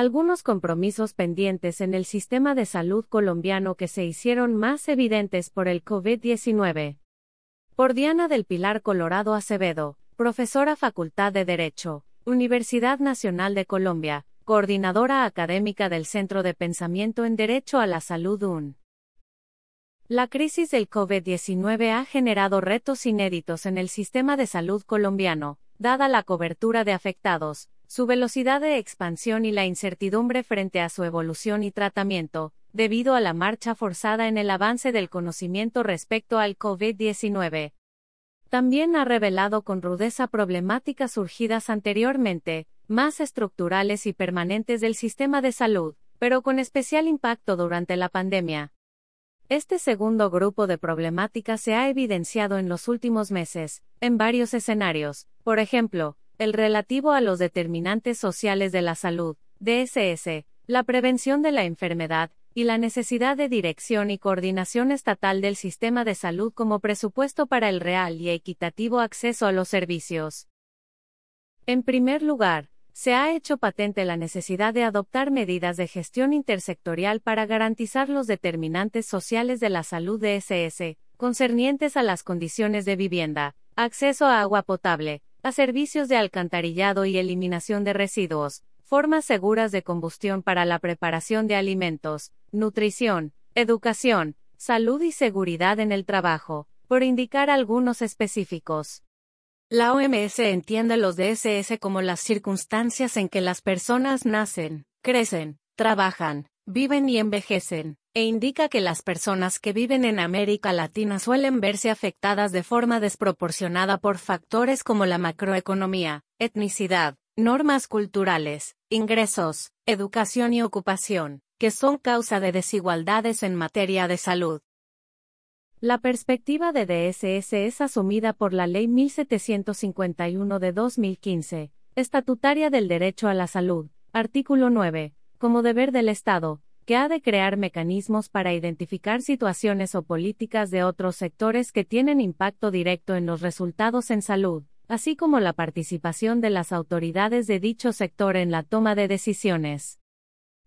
Algunos compromisos pendientes en el sistema de salud colombiano que se hicieron más evidentes por el COVID-19. Por Diana del Pilar Colorado Acevedo, profesora Facultad de Derecho, Universidad Nacional de Colombia, coordinadora académica del Centro de Pensamiento en Derecho a la Salud UN. La crisis del COVID-19 ha generado retos inéditos en el sistema de salud colombiano, dada la cobertura de afectados, su velocidad de expansión y la incertidumbre frente a su evolución y tratamiento, debido a la marcha forzada en el avance del conocimiento respecto al COVID-19. También ha revelado con rudeza problemáticas surgidas anteriormente, más estructurales y permanentes del sistema de salud, pero con especial impacto durante la pandemia. Este segundo grupo de problemáticas se ha evidenciado en los últimos meses, en varios escenarios, por ejemplo, el relativo a los determinantes sociales de la salud, DSS, la prevención de la enfermedad, y la necesidad de dirección y coordinación estatal del sistema de salud como presupuesto para el real y equitativo acceso a los servicios. En primer lugar, se ha hecho patente la necesidad de adoptar medidas de gestión intersectorial para garantizar los determinantes sociales de la salud de SS, concernientes a las condiciones de vivienda, acceso a agua potable, a servicios de alcantarillado y eliminación de residuos, formas seguras de combustión para la preparación de alimentos, nutrición, educación, salud y seguridad en el trabajo, por indicar algunos específicos. La OMS entiende los DSS como las circunstancias en que las personas nacen, crecen, trabajan, viven y envejecen, e indica que las personas que viven en América Latina suelen verse afectadas de forma desproporcionada por factores como la macroeconomía, etnicidad, normas culturales, ingresos, educación y ocupación, que son causa de desigualdades en materia de salud. La perspectiva de DSS es asumida por la Ley 1751 de 2015, estatutaria del derecho a la salud, artículo 9, como deber del Estado, que ha de crear mecanismos para identificar situaciones o políticas de otros sectores que tienen impacto directo en los resultados en salud, así como la participación de las autoridades de dicho sector en la toma de decisiones.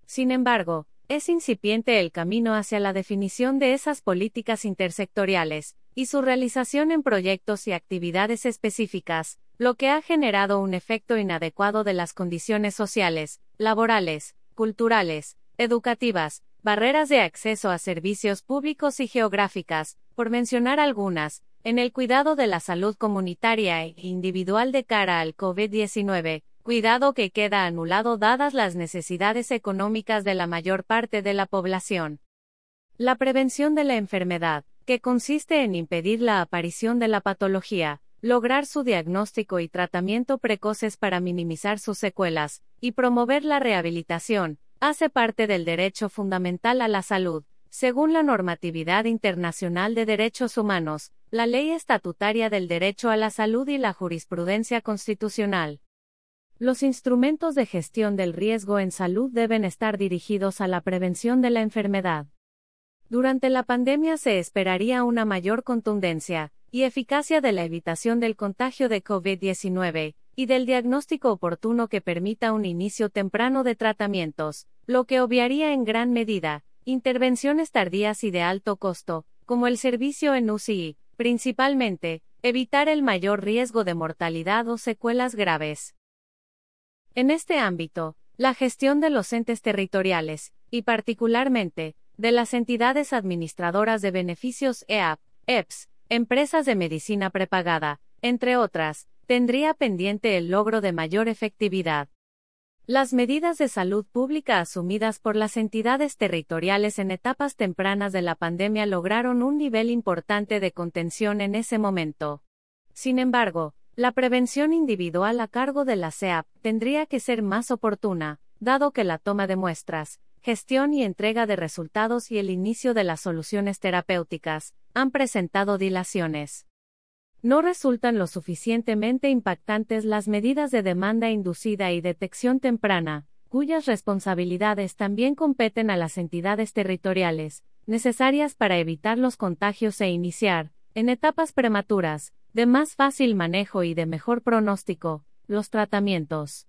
Sin embargo, es incipiente el camino hacia la definición de esas políticas intersectoriales, y su realización en proyectos y actividades específicas, lo que ha generado un efecto inadecuado de las condiciones sociales, laborales, culturales, educativas, barreras de acceso a servicios públicos y geográficas, por mencionar algunas, en el cuidado de la salud comunitaria e individual de cara al COVID-19, cuidado que queda anulado dadas las necesidades económicas de la mayor parte de la población. La prevención de la enfermedad, que consiste en impedir la aparición de la patología, lograr su diagnóstico y tratamiento precoces para minimizar sus secuelas, y promover la rehabilitación, hace parte del derecho fundamental a la salud, según la normatividad internacional de derechos humanos, la ley estatutaria del derecho a la salud y la jurisprudencia constitucional. Los instrumentos de gestión del riesgo en salud deben estar dirigidos a la prevención de la enfermedad. Durante la pandemia se esperaría una mayor contundencia y eficacia de la evitación del contagio de COVID-19 y del diagnóstico oportuno que permita un inicio temprano de tratamientos, lo que obviaría en gran medida intervenciones tardías y de alto costo, como el servicio en UCI, principalmente, evitar el mayor riesgo de mortalidad o secuelas graves. En este ámbito, la gestión de los entes territoriales, y particularmente, de las entidades administradoras de beneficios EAP, EPS, empresas de medicina prepagada, entre otras, tendría pendiente el logro de mayor efectividad. Las medidas de salud pública asumidas por las entidades territoriales en etapas tempranas de la pandemia lograron un nivel importante de contención en ese momento. Sin embargo, la prevención individual a cargo de la CEAP tendría que ser más oportuna, dado que la toma de muestras, gestión y entrega de resultados y el inicio de las soluciones terapéuticas han presentado dilaciones no resultan lo suficientemente impactantes las medidas de demanda inducida y detección temprana, cuyas responsabilidades también competen a las entidades territoriales, necesarias para evitar los contagios e iniciar, en etapas prematuras, de más fácil manejo y de mejor pronóstico, los tratamientos.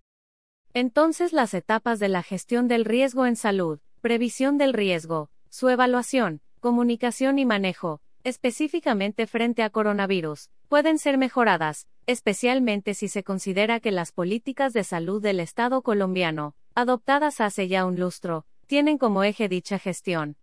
Entonces las etapas de la gestión del riesgo en salud, previsión del riesgo, su evaluación, comunicación y manejo, específicamente frente a coronavirus, pueden ser mejoradas, especialmente si se considera que las políticas de salud del Estado colombiano, adoptadas hace ya un lustro, tienen como eje dicha gestión.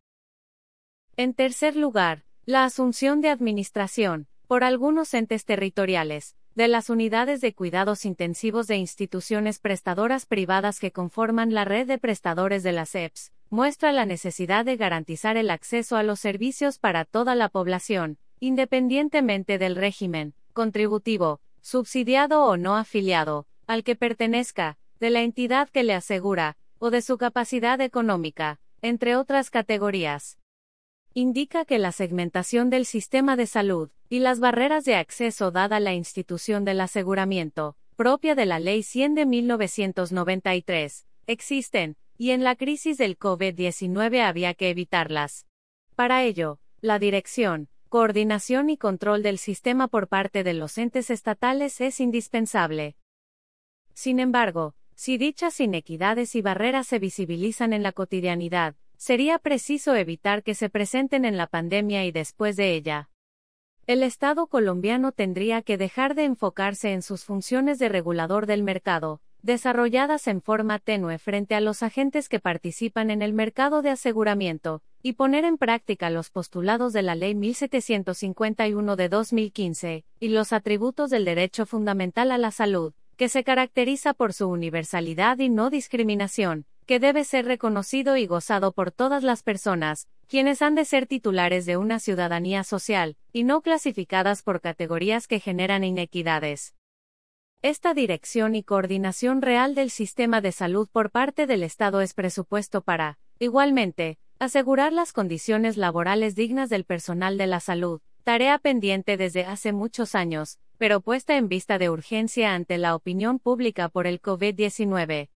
En tercer lugar, la asunción de administración, por algunos entes territoriales, de las unidades de cuidados intensivos de instituciones prestadoras privadas que conforman la red de prestadores de las EPS, muestra la necesidad de garantizar el acceso a los servicios para toda la población, independientemente del régimen, contributivo, subsidiado o no afiliado, al que pertenezca, de la entidad que le asegura, o de su capacidad económica, entre otras categorías indica que la segmentación del sistema de salud y las barreras de acceso dada la institución del aseguramiento, propia de la Ley 100 de 1993, existen, y en la crisis del COVID-19 había que evitarlas. Para ello, la dirección, coordinación y control del sistema por parte de los entes estatales es indispensable. Sin embargo, si dichas inequidades y barreras se visibilizan en la cotidianidad, sería preciso evitar que se presenten en la pandemia y después de ella. El Estado colombiano tendría que dejar de enfocarse en sus funciones de regulador del mercado, desarrolladas en forma tenue frente a los agentes que participan en el mercado de aseguramiento, y poner en práctica los postulados de la Ley 1751 de 2015, y los atributos del derecho fundamental a la salud, que se caracteriza por su universalidad y no discriminación, que debe ser reconocido y gozado por todas las personas, quienes han de ser titulares de una ciudadanía social, y no clasificadas por categorías que generan inequidades. Esta dirección y coordinación real del sistema de salud por parte del Estado es presupuesto para, igualmente, asegurar las condiciones laborales dignas del personal de la salud, tarea pendiente desde hace muchos años, pero puesta en vista de urgencia ante la opinión pública por el COVID-19.